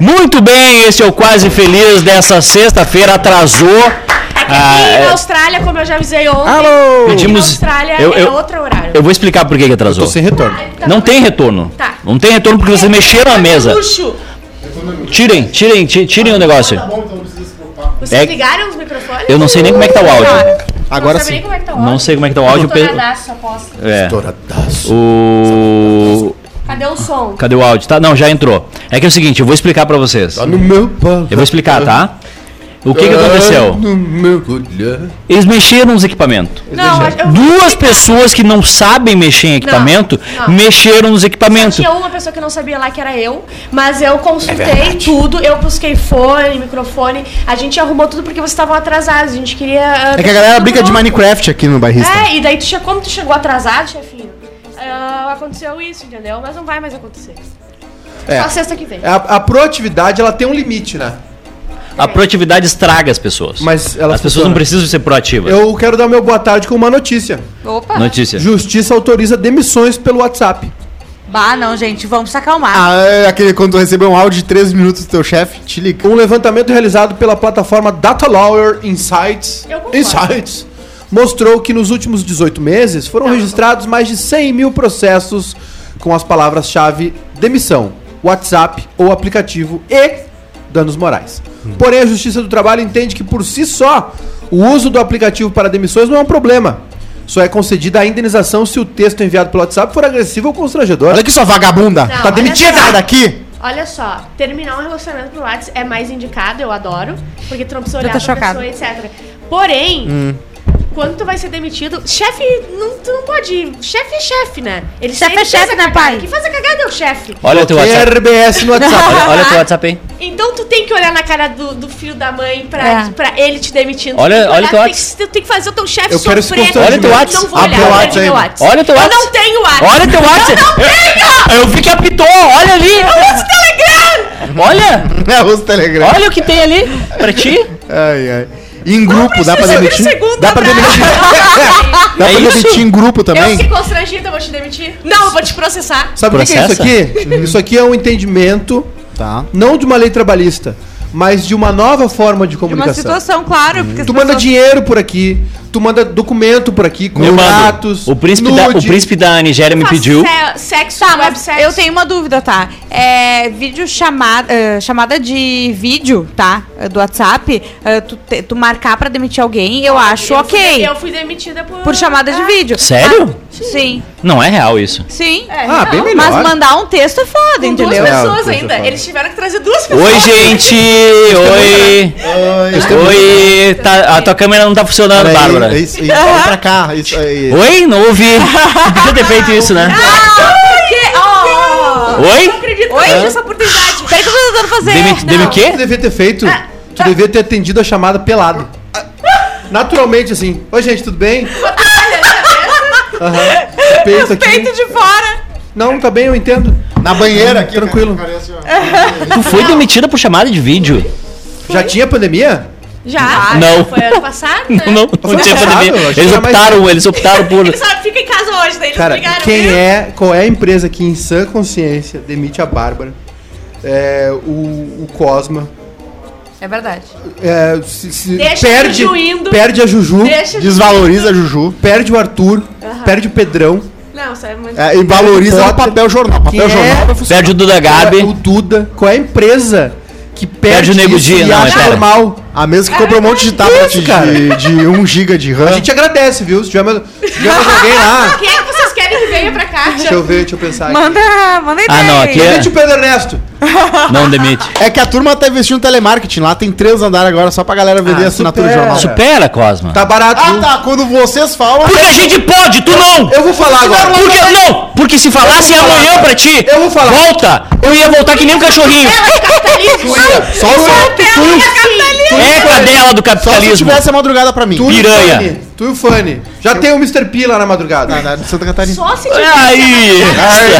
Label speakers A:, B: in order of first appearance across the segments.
A: Muito bem, esse é o Quase Feliz dessa sexta-feira. Atrasou.
B: É que
A: Ah,
B: aqui
A: é-
B: na Austrália, como eu já avisei ontem,
C: Alô!
B: aqui na
A: Pedimos-
B: Austrália
A: eu-
B: é
A: eu-
B: outro horário.
A: Eu vou explicar por que que atrasou.
C: Tô sem retorno.
B: Tá
A: Não
B: bom?
A: tem retorno.
B: Tá.
A: Não tem retorno porque vocês mexeram a mesa.
B: Luxo.
A: Tirem, tirem, ti- tirem o negócio.
B: Vocês
A: É-
B: ligaram os microfones?
A: Eu não sei nem como é que tá o áudio.
C: Agora
B: não sabe nem
C: sim.
B: como é que tá o áudio.
A: Não sei como é que tá o áudio.
B: Estouradaço, aposto.
A: É.
C: Estouradaço.
A: O.
B: Cadê o som?
A: Cadê o áudio? Tá, não, já entrou. É que é o seguinte, eu vou explicar pra vocês.
C: Tá no meu pau.
A: Eu vou explicar, tá? O que que aconteceu?
C: Meu olhar.
A: Eles mexeram nos equipamentos.
B: Não,
A: Duas pessoas que não sabem mexer em equipamento
B: não.
A: mexeram nos equipamentos.
B: Tinha uma pessoa que não sabia lá que era eu, mas eu
A: É
B: consultei tudo, eu busquei fone, microfone, a gente arrumou tudo porque vocês estavam atrasados, a gente queria... ah,
C: É que a galera brinca de. Minecraft aqui no bairrista.
B: É, e daí tu como tu chegou atrasado, chefinho, ah, aconteceu isso, entendeu? Mas não vai mais acontecer.
D: É.
B: Só sexta que vem.
D: A, a proatividade, ela tem um limite, né?
A: A proatividade estraga as pessoas.
D: Mas ela
A: as pessoas não precisam ser proativas.
D: Eu quero dar meu boa tarde com uma notícia.
E: Opa!
A: Notícia.
D: Justiça autoriza demissões pelo WhatsApp.
E: Bah, não, gente, vamos se acalmar.
C: Ah, é aquele quando tu recebeu um áudio de 13 minutos do teu chefe, te liga.
D: Um levantamento realizado pela plataforma Data Lawyer Insights,
B: Eu concordo.
D: Insights mostrou que nos últimos 18 meses foram registrados mais de 100 mil processos com as palavras-chave demissão, WhatsApp ou aplicativo e danos morais. Porém, a Justiça do Trabalho entende que por si só o uso do aplicativo para demissões não é um problema. Só é concedida a indenização se o texto enviado pelo WhatsApp for agressivo ou constrangedor.
C: Olha aqui, sua vagabunda.
B: Não,
C: tá demitida daqui.
B: Olha só, terminar um relacionamento pro WhatsApp é mais indicado, eu adoro, porque tu não precisa olhar pra
E: chocada.
B: pessoa, etc. Porém,
C: Hum.
B: Quando tu vai ser demitido, chefe, não, tu não pode. Chefe é chefe, né? Ele
E: Chefe
B: sempre
E: é chefe, né, pai?
B: Quem faz a cagada é o chefe.
A: Olha o teu
D: Tem
A: WhatsApp.
D: RBS no WhatsApp.
A: Olha, olha o teu WhatsApp aí.
B: Então tu tem que olhar na cara do, do filho da mãe pra,
E: É.
B: pra ele te demitindo. Tu
A: Olha-
B: que
A: olha
B: olhar,
A: teu
B: tu tem
A: WhatsApp.
B: que, tu tem que fazer o teu chefe
D: Eu
B: sofrer.
A: Olha o teu WhatsApp.
C: O
B: olha
C: WhatsApp
B: meu
C: aí.
B: WhatsApp.
A: Olha o teu
B: Eu
A: WhatsApp.
B: não tenho WhatsApp.
A: Olha o teu WhatsApp.
B: Eu não tenho!
A: Eu vi que apitou, olha ali.
B: Usa Telegram!
A: Olha,
C: É, usa o Telegram.
A: olha o que tem ali pra ti.
C: Ai, ai. Em grupo, dá pra demitir? Dá pra demitir. Dá
A: É
C: pra
A: isso?
C: demitir em grupo
B: Eu
C: também?
B: fiquei constrangida, eu vou te demitir. Não, eu vou te processar.
D: Sabe o que é isso aqui? Isso aqui é um entendimento
C: Tá.
D: não de uma lei trabalhista, mas de uma nova forma de
E: De uma
D: comunicação.
E: situação, claro. Porque as
D: Tu manda
E: pessoas-
D: dinheiro por aqui, tu manda documento por aqui, contratos,
A: o príncipe, da, o príncipe da Nigéria me pediu.
B: se- Sexo,
E: Tá, mas
B: sexo.
E: eu tenho uma dúvida, tá? É, vídeo chamada, eh, chamada de vídeo, tá? Eh, Do WhatsApp, eh, tu, te- tu marcar pra demitir alguém, eu acho
B: Eu fui-
E: ok.
B: eu fui demitida por...
E: Por chamada de
B: Ah,
E: vídeo.
A: Sério?
E: Ah, sim.
A: Não é real isso.
E: Sim.
B: É,
D: Ah,
B: não.
D: bem melhor.
E: Mas mandar um texto é foda,
B: Com
E: entendeu?
B: duas
D: É,
B: pessoas
D: eu
B: ainda. Eles tiveram que trazer duas pessoas.
A: Oi, gente! Oi! Oi! Tá- a tua câmera não tá funcionando,
C: Peraí,
A: Bárbara.
C: Isso, isso, vem pra cá. Isso aí.
A: Oi? Não ouvi. Tu podia ter feito isso, né?
B: Que- Oh,
A: Oi?
B: Não acredito eu tive essa oportunidade.
E: Peraí que eu tô tentando fazer.
A: Demi, demi o
D: Tu
A: quê?
D: devia ter feito,
B: Ah,
D: tu devia ter atendido a chamada pelado. Naturalmente, assim. Oi, gente, tudo bem? Aham. Peito aqui.
E: Peito de fora.
D: Não, tá bem, eu entendo.
C: Na banheira aqui.
D: Tranquilo.
C: cara, parece, ó.
A: Tu foi demitida por chamada de vídeo.
D: Já tinha pandemia?
B: Já?
A: Não.
B: Foi ano passado, né?
A: Não, não,
D: Foi
A: não tinha pandemia. Eles
D: era mais-
A: optaram, eles optaram por.
B: Eles fica em casa hoje, daí eles
D: Cara,
B: brigaram.
D: quem
B: viu?
D: é, qual é a empresa que em sã consciência demite a Bárbara? É, o, o Cosma.
E: É verdade.
D: É, se- se perde, perde a Juju,
B: Deixa
C: Desvaloriza a Juju.
D: perde o Arthur, perde o Pedrão.
B: Não, isso é muito...
C: É, e valoriza o papel jornal. Papel
D: Quem
C: jornal
D: é?
C: funcionar.
A: Perde o Duda Gabi.
D: O Duda. Qual é a empresa que perde,
A: Perde o Nego
D: isso
A: Di,
D: e
A: não,
D: acha
A: pera.
D: normal?
C: A mesa que comprou um monte de tablet
D: Isso, cara.
C: de, de 1 GB de
D: A
C: RAM.
D: gente agradece, viu? Se tiver mais, se tiver mais alguém lá.
B: Quem é que vocês querem que venha pra cá?
D: Deixa eu ver, deixa eu pensar. aqui.
E: Manda, manda ideia.
A: Ah, não, aqui é-
D: Demite o Pedro Ernesto.
A: Não demite.
C: É que a turma tá investindo em telemarketing lá, tem três andares agora só pra galera vender
D: Ah,
C: assinatura de
D: supera.
C: jornal.
A: Supera, Cosma.
D: Tá barato.
C: Ah tá, quando vocês falam.
A: Porque a gente pode, tu não!
D: Eu vou falar agora.
A: Por que não? Porque se falasse amanhã pra ti,
D: Eu vou falar.
A: volta! Eu ia voltar que nem um cachorrinho.
B: Capitalismo.
C: Só o
D: Tu e o-
A: É cadela do
C: Só se
A: capitalismo.
C: tivesse a madrugada pra mim.
D: tu e o
A: Piranha.
D: Fanny. Tu e o Fanny. Já tem o Mr. P lá na madrugada.
C: Ah, de Santa Catarina.
B: Só se tiver.
A: Aí!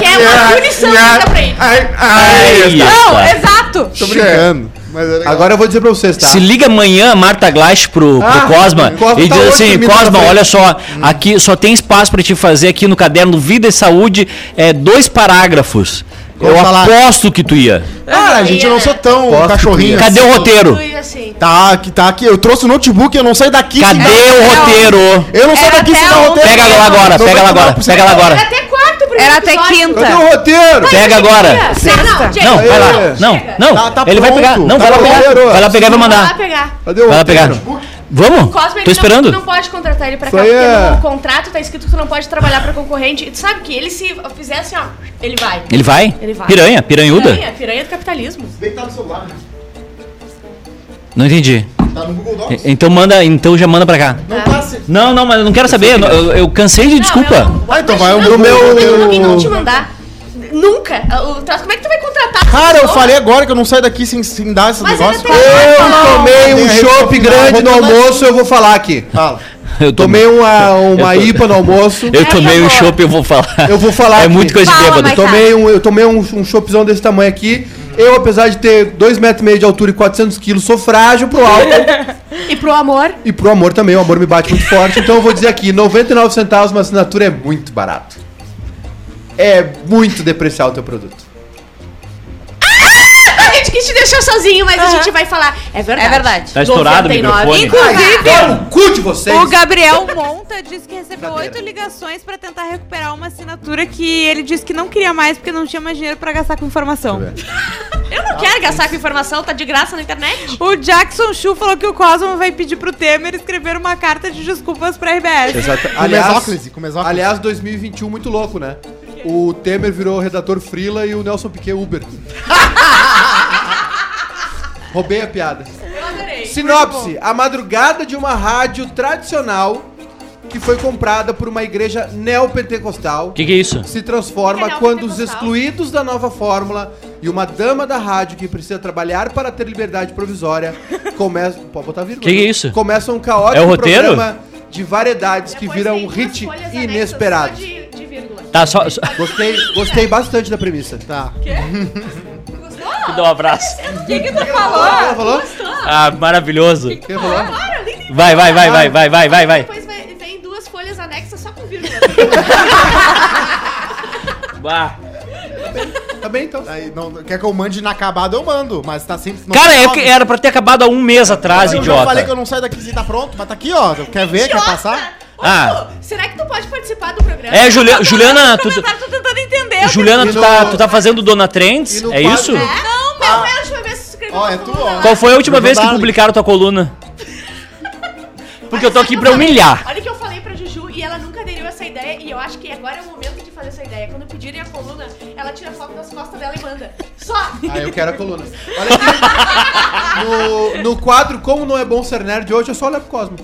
B: Que é uma punição ainda pra ele.
C: Ai,
A: Aí,
E: Não,
A: tá.
E: exato.
C: Tô brincando. Mas é.
D: Agora eu vou dizer pra vocês, tá?
A: Se liga amanhã, Marta Glass, pro, pro
D: Ah,
A: Cosma
D: o Cosma
A: e
D: tá
A: diz assim:
D: na
A: Cosma,
D: frente."
A: olha só, aqui só tem espaço pra te fazer aqui no caderno Vida e Saúde, é, dois parágrafos. Eu
C: falar.
A: aposto que tu ia.
C: Cara, gente, eu não sou tão
D: Posso
C: cachorrinho.
D: que
A: Cadê o roteiro?
B: Fui assim.
C: Tá, aqui, tá aqui. Eu trouxe o notebook, eu não saio daqui.
A: Cadê o roteiro?
C: Eu não saio
E: Era
C: daqui
E: até
C: sem dar
E: ontem.
C: roteiro.
A: Pega ela agora, pega ela agora, pega ela
B: Era
A: agora.
B: até quarto o primeiro
E: Era até
B: episódio.
E: quinta.
D: Cadê o roteiro?
A: Pega agora.
E: Sexta.
B: Não,
A: Não, vai lá. Não,
B: Chega.
A: não.
C: Tá- tá
A: Ele vai
C: pronto.
A: pegar. Não,
D: Tá
A: vai lá pegar.
D: roteiro.
A: Vai lá pegar e vai
B: Vai lá
A: mandar.
B: pegar.
D: Cadê o
A: Vai lá pegar. Vamos?
B: Cosme,
A: Tô
B: ele não-
A: esperando.
B: Tu não pode contratar ele pra cá, porque
D: é-
B: no contrato tá escrito que tu não pode trabalhar pra concorrente. E tu sabe que ele se fizer assim, ó, ele vai.
A: Ele vai?
B: Ele vai.
A: Piranha? Piranhuda?
B: Piranha, piranha do capitalismo.
C: Bem que tá no celular, né?
A: Não entendi.
C: Tá no Google Docs.
A: Então manda, então já manda pra cá.
C: Não tá se...
A: Não, não, mas eu não quero saber. Eu, eu- eu cansei de desculpa.
B: Não, eu não-
C: Ah, então vai o meu-
B: não, Alguém não te mandar. Nunca. O troço- Como é que tu vai contratar?
C: Cara, eu falei agora que eu não saio daqui sem, sem dar esse
B: Mas
C: negócio.
B: tem-
D: Eu tomei um chopp grande no almoço, eu vou falar aqui.
C: Fala.
A: Eu
D: Tomei uma, uma
A: Eu tô-
D: IPA no almoço.
A: Eu tomei um chopp, eu vou falar.
D: Eu vou falar
A: É
D: aqui.
A: muito coisa de
E: Fala,
A: bêbado.
E: mas-
D: Tomei um, eu tomei um, um choppzão desse tamanho aqui. Eu, apesar de ter 2,5 metros e meio de altura e 400 quilos, sou frágil pro álcool
B: E pro amor?
D: e pro amor também. O amor me bate muito forte. Então eu vou dizer aqui, 99 centavos uma assinatura é muito barato. É muito depreciar o teu produto.
B: A gente quis te deixar sozinho, mas a gente vai falar. É verdade.
E: É verdade.
A: Tá estourado o
B: 99.
A: microfone.
E: Inclusive,
D: Olha o cu de vocês!
E: o Gabriel Monta disse que recebeu
D: Brincadeira.
E: oito ligações pra tentar recuperar uma assinatura que ele disse que não queria mais porque não tinha mais dinheiro pra gastar com informação.
B: Eu não quero gastar com informação, tá de graça na internet.
E: O Jackson Chu falou que o Cosmo vai pedir pro Temer escrever uma carta de desculpas pra RBS.
D: Exato.
C: Com
D: Aliás,
C: mesóclise, com mesóclise.
D: aliás, 2021 muito louco, né? O Temer virou redator Frila e o Nelson Piquet Uber. Roubei a piada.
B: Eu adorei.
D: Sinopse: A madrugada de uma rádio tradicional que foi comprada por uma igreja neopentecostal
A: O que, que é isso?
D: se transforma
B: Que é
D: quando os
B: neopentecostal?
D: excluídos da nova fórmula e uma dama da rádio que precisa trabalhar para ter liberdade provisória começam. Pode botar vírgula.
A: Que que é isso?
D: Começam um caótico
A: É o roteiro?
D: programa de variedades que
B: Depois
D: vira
B: tem
D: um hit
B: folhas anexas
D: inesperado.
A: Tá, só. só...
D: Gostei, gostei bastante da premissa.
C: Tá.
A: Te dou um abraço.
B: O que que tu
D: Ela falou?
A: Ah, maravilhoso.
D: Quem falou?
B: Claro, nem tem
A: Vai, vai, vai, vai, vai, vai, vai, vai.
B: Depois vai- vem duas folhas anexas só com vírgula.
A: Bah.
D: Tá bem então.
C: Aí, não, quer que eu mande inacabado, eu mando. Mas tá sempre... não
A: Cara, é que era pra ter acabado há um mês atrás,
C: Eu já falei que
A: idiota.
C: eu não saio daqui sem tá pronto, mas tá aqui, ó. Quer ver? Quer passar?
A: Ah.
B: Será que tu pode participar do programa?
A: É, Julia- Juliana, tu,
E: Comentário, tô tentando entender.
A: Juliana, tu
D: no-
A: tá, tu tá fazendo Dona Trends? É
D: quadro-
A: isso?
B: É? Não, meu, é a última vez que tu escreveu
C: Ó,
B: uma
C: é tu, ó.
A: Qual foi a última vez que publicaram tua coluna? Porque eu tô aqui pra humilhar.
B: Olha que eu falei pra Juju e ela nunca aderiu a essa ideia. E eu acho que agora é o momento de fazer essa ideia. Quando pedirem a coluna, ela tira foto das costas dela e manda. Só!
D: Ah, eu quero a coluna. Olha aqui. No, no quadro Como Não É Bom Ser Nerd hoje, eu só olho pro Cosmo.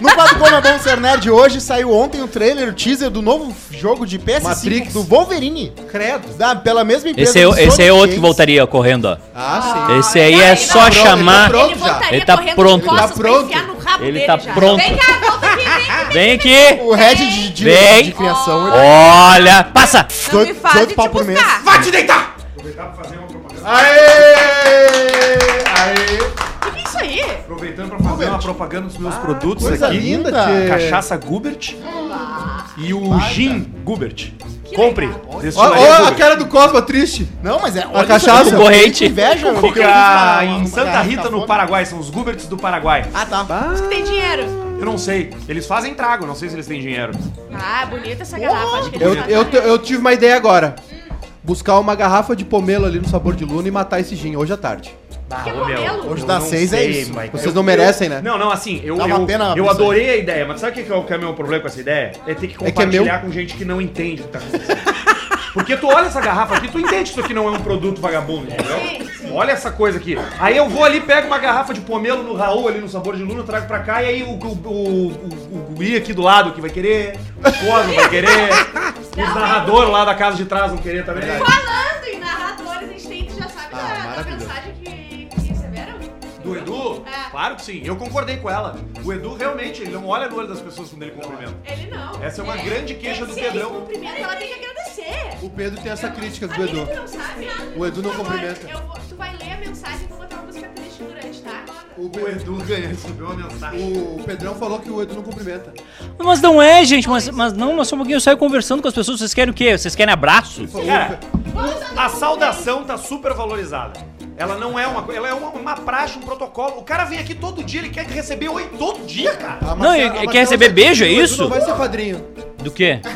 C: No quadro Como é Bom Ser Nerd hoje, saiu ontem o trailer, o teaser do novo jogo de PS5
D: Matrix.
C: do Wolverine.
D: Credo.
C: Da, pela mesma empresa
A: Esse é,
C: do
A: esse é outro que voltaria correndo, ó.
D: Ah, sim.
A: Esse aí
B: Não,
A: é
B: ele
A: só
B: tá pronto,
A: chamar.
D: ele tá
B: ele voltaria
A: Ele tá
B: correndo
A: pronto.
B: costas
D: Ele tá pronto.
B: pra enfiar no rabo
A: Ele
B: dele
A: tá
B: já.
A: pronto.
B: Vem cá, volta aqui, vem cá.
A: Vem aqui.
C: O head de, de,
A: Vem.
C: de criação. ele-
A: Olha, passa.
E: Não me
C: 18
E: faz
C: 18
E: de
C: pau
E: te
C: por mês.
E: buscar.
D: Vai te deitar! Aê! Aê!
B: O que é isso aí?
F: Aproveitando pra fazer uma propaganda dos meus produtos
D: Coisa
F: aqui.
D: linda,
C: linda.
D: tchê.
F: Cachaça Gubert e o Gin Gubert. Compre. Destilaria
D: ó a
F: Gubert.
D: cara do Cosmo triste.
C: Não, mas é.
D: A cachaça.
C: tenho Inveja.
F: Fica
C: uma-
F: em
C: uma
F: Santa Rita, no. Paraguai. São os Guberts do Paraguai.
C: Ah, tá.
B: Tem dinheiro.
F: Eu não sei. Eles fazem trago, não sei se eles têm dinheiro.
B: Ah, bonita essa garrafa. Acho que
D: Eu, eu, eu tive uma ideia agora. Buscar uma garrafa de pomelo ali no sabor de luna e matar esse gin hoje à tarde.
F: Ah,
B: Que
F: ô, meu?
C: Hoje
F: eu
C: dá
F: não
C: seis, é
F: sei,
C: isso.
F: Mike.
D: Vocês
F: Eu-
D: não merecem, né?
F: Não, não, assim, eu,
C: Dá uma
F: eu,
C: pena
F: eu
C: pensar.
F: adorei a ideia, mas sabe o que, que é o que é o meu problema com essa ideia? É ter que
D: É que é
F: compartilhar
D: meu.
F: com gente que não entende o que tá acontecendo. Porque tu olha essa garrafa aqui, tu entende que isso aqui não é um produto vagabundo, entendeu?
B: Sim, sim.
F: Olha essa coisa aqui. Aí eu vou ali, pego uma garrafa de pomelo no Raul, ali no sabor de luna, trago pra cá, e aí o, o, o, o, o guri aqui do lado que vai querer, o Cosmo vai querer, os narradores lá da casa de trás vão querer também.
B: Falando
F: Claro que sim, eu concordei com ela. O Edu realmente, ele não olha no olho das pessoas quando ele cumprimenta.
B: Ele não.
F: Essa é uma grande queixa do
B: Se ele
F: Pedrão.
B: cumprimenta, ela tem que agradecer.
D: O Pedro tem essa crítica do Edu.
B: tu não sabe?
D: O Edu não cumprimenta.
B: eu vou- tu vai ler a mensagem e vou botar uma música triste durante, tá?
D: O,
F: O Edu ganha, recebeu uma mensagem.
D: o Pedrão falou que o Edu não cumprimenta.
A: Mas não é, gente. Mas, mas não, mas só um pouquinho. Eu saio conversando com as pessoas. Vocês querem o quê? Vocês querem abraço?
F: Cara, A saudação tá super valorizada. Ela não é uma coisa, ela é uma, uma praxe, um protocolo. O cara vem aqui todo dia, ele quer receber oi todo dia, cara.
C: A
A: Não,
C: Marcela-
A: e-
C: a
A: quer receber
C: tá
A: beijo, é
C: aqui,
D: Tu
A: isso?
D: não vai ser padrinho.
A: Do quê?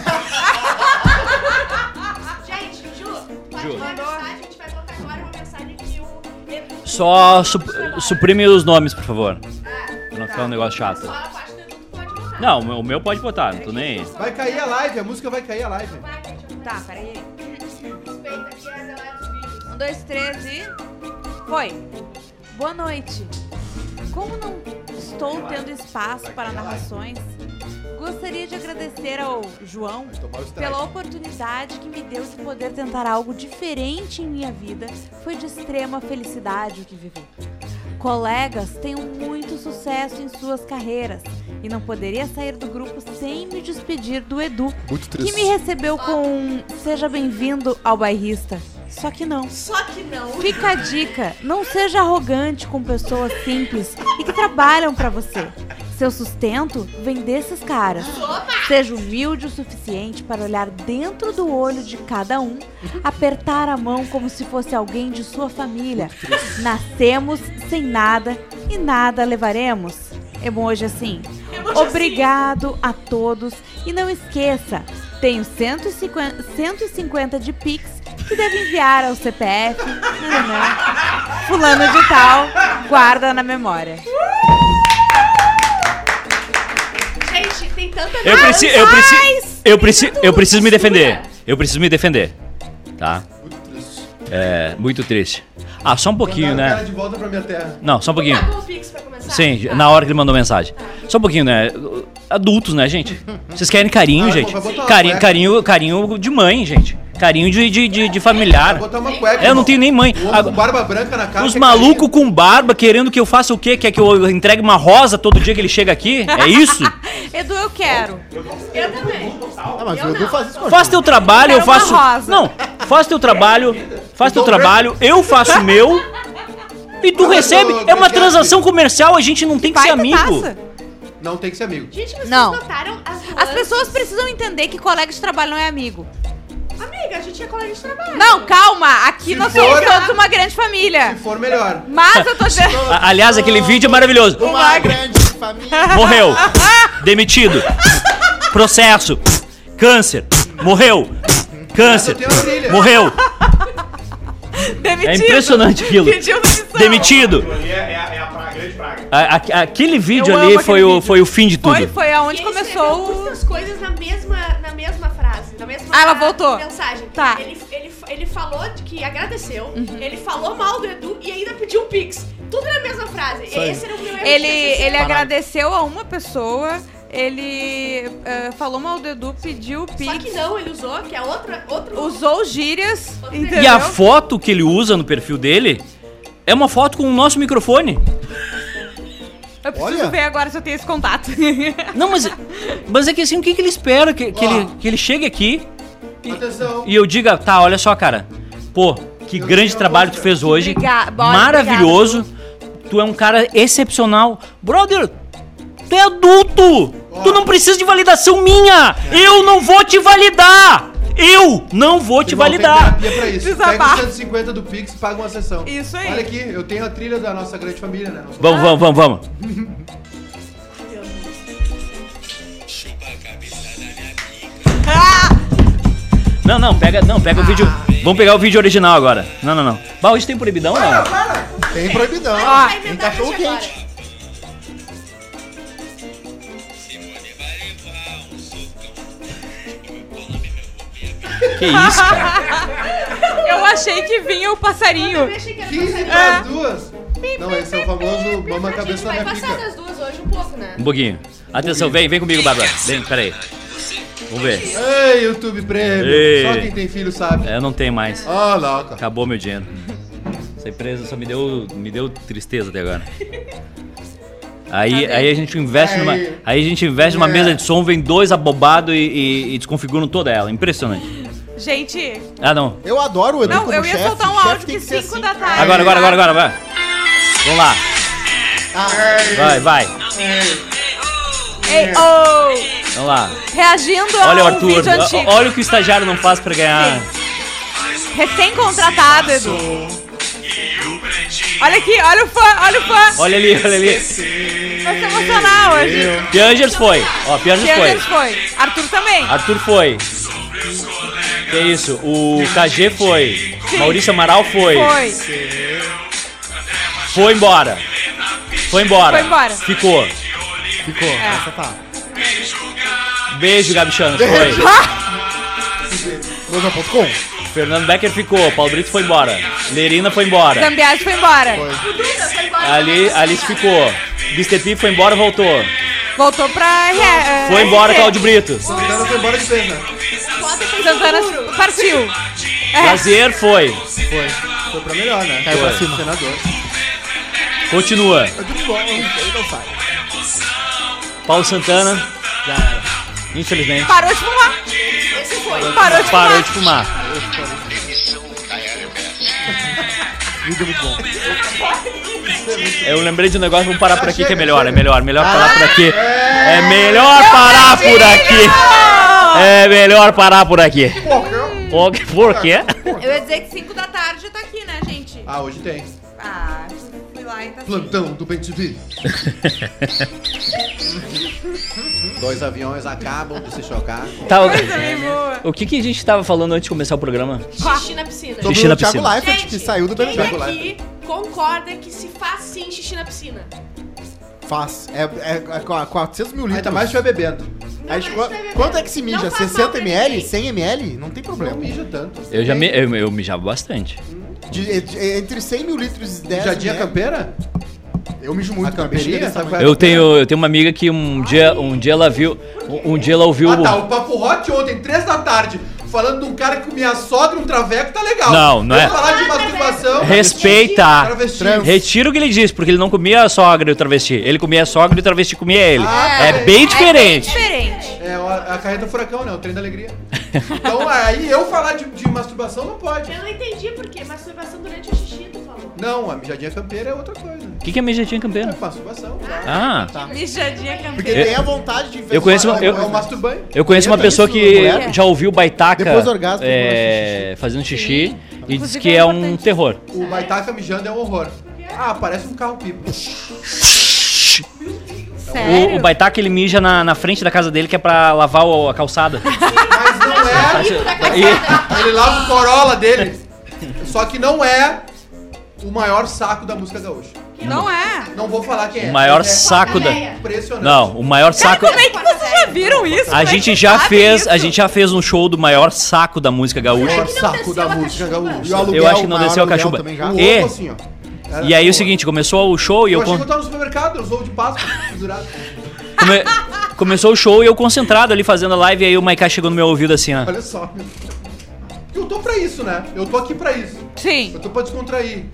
B: Gente, Ju, pode
A: Ju.
B: mandar mensagem, a gente vai botar agora uma mensagem que o Edu...
A: Só su- suprime os nomes, por favor.
B: Ah,
A: Pra não ficar um negócio chato.
B: só a parte do pode botar.
A: Não, o meu- pode botar, não tô nem aí.
D: Vai cair a live, a música vai cair a live.
E: Tá, peraí. Um, dois, três e. Foi. Boa noite. Como não estou tendo espaço para narrações, gostaria de agradecer ao João pela oportunidade que me deu de poder tentar algo diferente em minha vida. Foi de extrema felicidade o que vivi. Colegas tenham muito sucesso em suas carreiras e não poderia sair do grupo sem me despedir do Edu, que me recebeu com um seja bem-vindo ao bairrista. Só que não.
B: Só que não.
E: Fica a dica, não seja arrogante com pessoas simples e que trabalham pra você. Seu sustento vem desses caras. Seja humilde o suficiente para olhar dentro do olho de cada um, apertar a mão como se fosse alguém de sua família. Nascemos sem nada e nada levaremos. Emoji assim. Obrigado a todos e não esqueça, tenho 150, 150 de Pix que deve enviar ao CPF. Fulano de tal, guarda na memória.
B: Gente, tem tanta...
A: Eu preciso, eu preciso, eu preciso, eu preciso me defender. Eu preciso me defender, tá? É muito triste. Ah, só um pouquinho,
D: Mandaram o cara
A: né?
D: de volta pra minha terra.
A: Não, só um pouquinho.
B: Começar?
A: Sim,
B: Tá.
A: na hora que ele mandou mensagem. Só um pouquinho, né? Adultos, né, gente? Vocês querem carinho,
D: Ah,
A: gente?
D: botar uma
A: Carinho, carinho, carinho de mãe, gente. Carinho de, de, de, de familiar.
D: Botar uma cueca.
A: Eu não tenho nem mãe. Agora-
D: com barba branca na cara.
A: Os malucos com barba querendo que eu faça o quê? Quer que eu entregue uma rosa todo dia que ele chega aqui? É isso?
E: Edu, eu quero.
B: Eu também.
C: Ah, mas
B: Eu
C: o Edu
B: não.
C: faz isso com a
A: Faz teu trabalho, eu
E: uma
A: faço.
E: rosa.
A: Não, faz teu trabalho, faz teu trabalho, eu faço o meu. E tu recebe. É uma transação comercial, a gente não tem que ser amigo.
D: Não tem que ser amigo.
B: Gente, vocês
E: Não.
B: notaram as?
E: As pessoas precisam entender que colega de trabalho não é amigo.
B: Amiga, a gente é colega de trabalho.
E: Não, calma. Aqui
D: Se
E: nós
D: for-
E: somos todos uma grande família.
D: Se for melhor.
E: Mas eu tô dizendo.
A: A- Aliás, aquele vídeo é maravilhoso.
C: Uma grande família.
A: Morreu. Demitido. Processo. Câncer. Morreu. Câncer.
D: Mas eu tenho a trilha.
A: Morreu.
E: Demitido.
A: É impressionante aquilo.
E: Pediu demissão.
A: Demitido.
F: Ali é, é a, é a grande praga.
A: A- a- aquele vídeo
E: Eu
A: ali
E: amo
A: foi
E: aquele
A: o,
E: vídeo.
A: foi o fim de tudo.
E: Foi, foi
B: E
E: aonde começou o.
B: muitas coisas na mesma
E: Ah, ela voltou.
B: mensagem.
E: Tá.
B: Ele, ele, ele falou de que agradeceu, ele falou mal do Edu e ainda pediu um pix. Tudo na mesma frase. Esse era o meu erro
E: Ele, ele agradeceu a uma pessoa, ele eh, falou mal do Edu, pediu o
B: Só que
E: pix,
B: não, ele usou, que é outra, outro...
E: usou gírias, entendeu?
A: E a foto que ele usa no perfil dele é uma foto com o nosso microfone.
E: Eu preciso
C: Olha.
E: ver agora se eu tenho esse contato.
A: Não, mas, mas é que assim, o que, que ele espera? Que, que, ele, que ele chegue aqui
D: Atenção.
A: e eu diga, tá, olha só, cara. Pô, que
D: Eu
A: grande trabalho tu fez hoje.
E: Obriga- bora,
A: Maravilhoso. Tu é um cara excepcional. Brother, tu é adulto. Tu não precisa de validação minha. Eu não vou te validar. Eu não vou te
D: Irmão, tem
A: validar.
D: terapia pra isso. Pega
E: Desabafo.
D: os 150 do Pix e paga uma sessão.
E: Isso aí.
D: Olha aqui, eu tenho a trilha da nossa grande família, né?
A: Vamos, vamos, vamos, vamos. Não, não, pega, não, pega o vídeo. Vamos pegar o vídeo original agora. Não, não, não. Bah, hoje tem proibidão, não?
C: Tem proibidão.
B: Vai
C: Tem cachorro quente.
A: Que isso, cara?
E: Eu achei que vinha o passarinho.
B: Eu achei que era
D: 15
B: passar-
D: para as duas. Não, esse é o famoso mama a cabeça na
B: vai
D: minha
B: passar
D: pica.
B: das duas hoje um pouco, né?
A: Um pouquinho. Atenção, vem, vem comigo, Bárbara. Vem, peraí. Vamos ver.
D: Ei, YouTube Premium.
A: Ei.
D: Só quem tem filho sabe.
A: É, eu não tenho mais.
C: Ah, louca.
A: Acabou meu dinheiro. Essa empresa só me deu, me deu tristeza até agora. Aí, aí a gente investe numa,
D: Aí.
A: aí a gente investe numa
D: É.
A: mesa de som, vem dois abobados e, e, e desconfiguram toda ela. Impressionante.
E: Gente,
A: Ah, não.
C: Eu adoro o Edu
E: não,
C: como
E: eu ia
C: chefe.
E: soltar um áudio que
C: ser
E: 5
C: assim.
E: da tarde.
A: Agora, agora, agora, agora, vai. Vamos lá. Vai, vai.
E: Ei, oh,
A: Vamos lá.
E: reagindo
A: Olha o
E: ao
A: Arthur.
E: vídeo antigo.
A: Olha o que o estagiário não faz pra ganhar.
E: Recém-contratado, Edu. Olha aqui, olha o fã, olha o fã.
A: Olha ali, olha ali.
E: Vai se emocionar hoje.
A: Piangers foi. Ó, Piangers
E: Piangers
A: foi.
E: foi. Arthur também.
A: Arthur foi. Que isso? O KG foi.
E: Sim.
A: Maurício Amaral foi.
E: Foi.
A: Foi embora. Foi embora.
E: Foi embora.
A: Ficou.
C: Ficou. Essa tá.
A: Beijo, Gabi Chano. Foi. Fernando Becker ficou. Paulo Brito foi embora. Lerina foi embora.
E: Zambiase foi embora.
B: Foi.
A: Ali, Alice ficou. Mr. P foi embora, voltou.
E: Voltou pra... é,
A: Foi embora, Claudio Brito.
D: Santana foi embora de vez, né?
E: Santana partiu. É.
A: Foi.
D: Foi. Foi pra melhor, né?
C: Caiu pra cima.
D: Senador.
A: Continua.
C: Tudo bom, ele não sai.
A: Paulo Santana.
C: Já era.
A: Infelizmente.
E: Parou de fumar.
B: Esse foi.
E: Parou de
A: Parou
E: fumar.
A: de fumar.
C: Vídeo muito bom.
A: Eu lembrei de um negócio, vamos parar por aqui que é melhor, é melhor, melhor parar por aqui. É melhor parar por aqui. É melhor parar por aqui. Por quê? Por quê?
E: Eu ia dizer que 5 da tarde tá aqui, né, gente?
D: Ah, hoje tem.
E: Ah,
D: Plantão do Bem TV. Dois aviões acabam de se chocar.
A: Tá, o-
E: Coisa bem boa.
A: o que, que a gente tava falando antes de começar o programa?
B: Xixi na piscina.
C: Sobre
A: Xixi na
C: o Thiago
A: piscina.
C: Leifert, que
B: Gente,
C: saiu do
B: quem
C: BBB.
B: aqui concorda que se faz sim xixi na piscina?
C: Faz. É, é, é qua- 400 mil litros.
D: Ainda mais se estiver bebendo.
C: Aí,
B: mas
C: quanto é que se mija?
B: Não faz mal
C: 60
B: pra
C: ml?
B: ninguém.
C: 100 ml? Não tem problema.
D: Não mija tanto.
A: Eu já me, eu, eu mijava bastante.
C: De- de- entre 100 mil litros e 10
D: Mijadinha
C: ml.
D: campeira?
C: Eu mijo muito,
D: A qual
A: Eu tenho, eu tenho uma amiga que um dia, um dia ela viu, um, um dia ela ouviu.
D: Ah tá, o papo hot ontem, três da tarde, falando de um cara que comia sogra e um traveco, tá legal.
A: Não, não é.
D: Vamos falar de masturbação.
A: Respeita. Retira o que ele disse, porque ele não comia a sogra e o travesti. Ele comia a sogra e o travesti comia ele.
D: Ah,
A: é
D: é.
A: bem
E: É
A: diferente.
E: diferente.
D: É a, carreta furacão, né? O trem da alegria. Então aí eu falar de, de masturbação não pode.
B: Eu não entendi por quê. Masturbação durante o xixi, tu falou.
D: Não, a mijadinha campeira é outra coisa.
A: O que, que é mijadinha
D: É
A: campeira?
D: masturbação. tá?
A: Ah,
E: Mijadinha
C: Porque
E: campeira.
C: tem a vontade de
A: Eu conheço uma-
C: uma-
A: eu-
D: É o masturbanho.
A: eu conheço uma pessoa
C: isso,
A: que
C: mulher?
A: já ouviu Baitaca
C: Depois do orgasmo,
A: é, fazendo xixi e diz
E: Inclusive,
A: que
E: é
A: é um
E: importante.
A: terror.
D: O baitaca mijando é um horror. Ah, parece um carro pipa.
E: Sério?
A: O, o Baitaca ele mija na, na frente da casa dele que é pra lavar o- a calçada.
D: Não é. Ele lava o Corolla dele. Só que não é o maior saco da música gaúcha.
E: Não é.
D: Não vou falar quem é.
A: O maior
D: mas é
A: saco da.
D: Impressionante.
A: Não, o maior saco.
E: Como é que vocês já viram isso? Como
A: A
E: é
A: gente
E: que
A: já fez,
E: isso?
A: a gente já fez um show do maior saco da música
D: O
A: gaúcha.
D: maior
B: não
D: saco da música gaúcha.
C: E o aluguel,
A: Eu acho que não
C: o maior
A: desceu a
C: aluguel
A: cachupa.
C: também já.
D: O
A: E-
D: assim, ó. Era
A: E aí o
D: boa.
A: seguinte, começou o show e eu,
D: Eu achei
A: con-
D: que eu tava no supermercado, os ovos de Páscoa pendurados.
A: come- começou o show e eu concentrado ali fazendo a live e aí o Maiká chegou no meu ouvido assim, ó.
D: Olha só. eu tô pra isso, né? Eu tô aqui pra isso.
E: Sim.
D: Eu tô pra descontrair.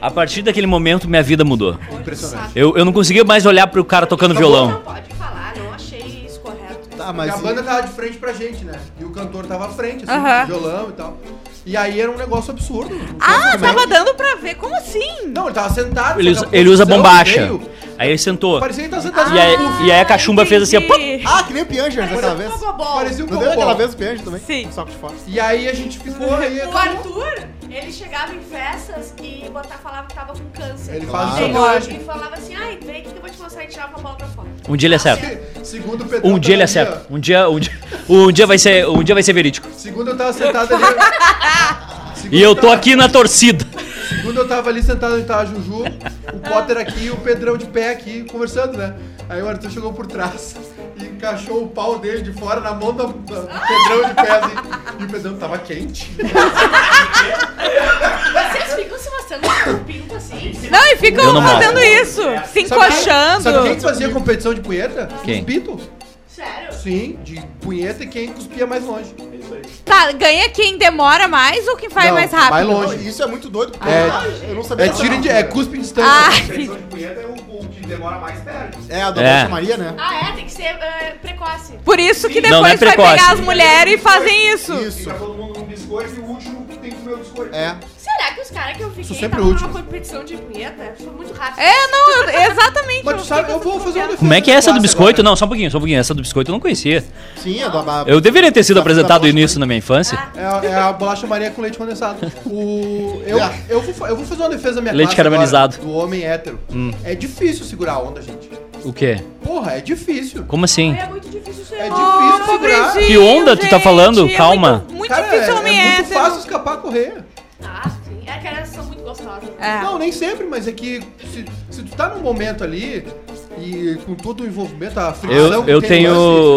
A: A partir daquele momento minha vida mudou.
D: Impressionante.
A: Eu, eu não conseguia mais olhar pro cara tocando
B: Não
A: violão.
B: pode falar, não achei isso correto.
C: Tá,
D: Porque
C: mas
D: a banda tava de frente pra gente, né? E o cantor tava à frente, assim,
E: Aham.
D: com violão e tal. E aí era um negócio absurdo. Não
E: Ah,
D: sei
E: tava
D: como é.
E: dando pra ver. Como assim?
D: Não, ele tava sentado.
A: Ele,
D: só
A: usa-
D: a
A: ele usa
D: posição
A: bombacha.
D: veio,
A: Aí ele sentou.
D: Parecia que ele tava sentado
A: E aí, e aí a cachumba fez assim, ó.
E: Entendi.
C: Ah, que nem o Piangers daquela vez.
B: Bobó.
D: Parecia um
C: Não deu aquela vez o Piangers também?
E: Sim.
C: Um saco de fora.
D: E aí a gente ficou aí.
B: O Arthur, ele chegava em festas e botar, falava que tava com câncer.
D: Ele faz
C: Claro.
D: isso até hoje.
B: E falava assim, ai, vem aqui que eu vou te mostrar e tirava a bola pra fora.
A: Um dia ele acerta.
D: Segundo o Pedrão.
A: Um dia ele
D: ali,
A: acerta. Um dia, um dia, um dia vai ser, um dia vai ser verídico.
D: Segundo eu tava sentado ali. Segundo
A: E eu tô
D: tava-
A: aqui na torcida.
D: Segundo eu tava ali sentado onde tava a Juju, o Potter aqui e o Pedrão de pé aqui conversando, né? Aí o Arthur chegou por trás e encaixou o pau dele de fora na mão do, do Pedrão de pé assim. E o Pedrão tava quente.
B: Vocês ficam se mostrando com pinto assim?
E: Não, e ficam
A: Eu não
E: fazendo
A: mostro.
E: isso. Se
D: Sabe quem-
E: encoxando.
D: Sabe quem que fazia competição de punheta?
A: Quem?
D: Os Beatles.
B: Sério?
D: Sim, de punheta e quem cuspia mais longe.
E: Tá, ganha quem demora mais ou quem faz
D: Não,
E: mais rápido?
D: mais
C: Não,
D: longe.
C: Isso é muito doido, porque
D: É-
C: eu não sabia.
D: É
C: dessa
D: tiro em,
C: altura.
D: é cuspe em distância.
E: Ah,
G: Competição de punheta é o, o que demora mais perto.
C: É, a da
A: É.
C: Maria, né?
B: Ah, é? Tem que ser eh, precoce.
E: por isso que
A: Não,
E: depois
A: não é
E: vai
A: precoce.
E: pegar as mulheres e fazem isso.
C: Isso.
G: Fica todo mundo num biscoito e o último tem que comer o biscoito.
C: É.
B: Será que os caras que eu fiquei
C: Sou sempre útil.
B: numa competição de punheta? Foi muito rápido.
E: É, não, eu- exatamente.
D: Mas tu sabe, eu vou fazer uma defesa
A: Como é que é essa do biscoito?
D: agora.
A: Não, só um pouquinho, só um pouquinho. Essa do biscoito eu não conhecia.
C: Sim, é da
A: Eu deveria ter sido
C: da-
A: apresentado
C: da-
A: nisso na minha infância.
D: É, é a bolacha Maria com leite condensado. O, eu, eu, vou, fa- eu vou fazer uma defesa da minha
A: Leite
D: classe
A: caramelizado.
D: agora, do homem hétero.
A: Hum.
D: É difícil segurar a onda, gente.
A: O quê?
D: Porra, é difícil.
A: Como assim?
B: É muito difícil ser
D: É
B: homem.
D: difícil segurar.
A: Que onda tu tá falando?
E: é
A: Calma.
E: muito, muito
D: Cara,
E: difícil
D: é,
E: homem
D: é muito
E: hétero.
D: fácil escapar correr.
B: É.
D: Não, nem sempre, mas é que se, se tu tá num momento ali e com todo o envolvimento, a fricção
A: Eu,
D: que
A: eu tenho.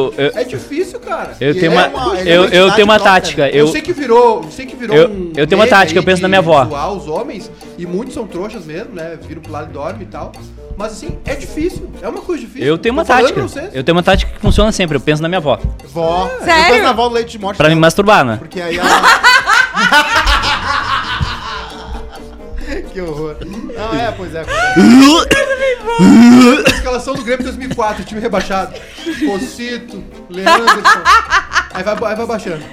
D: lance,
A: Eu,
D: É difícil, cara.
A: eu
C: E
A: tenho
C: é
A: uma.
C: uma- é
A: Eu,
C: uma
A: eu tenho uma
C: própria,
A: tática.
C: né?
D: Eu,
A: Eu,
D: sei que virou, eu sei que virou
A: Eu-
D: um
A: eu tenho uma tática, eu penso na minha avó.
D: os homens, e muitos são trouxas mesmo, né? Viram pro lado e dormem e tal. Mas assim, é difícil. É uma coisa difícil.
A: eu tenho uma tática.
D: pra vocês.
A: Eu tenho uma tática que funciona sempre. Eu penso na minha avó.
C: Vó.
E: Sério?
C: Eu penso na avó do leite de morte.
A: Pra me masturbar, né?
C: Porque aí ela. que horror. Não, é, pois é.
D: Escalação do Grêmio 2004, time rebaixado. Cocito, Leanderson. Aí vai, aí vai baixando.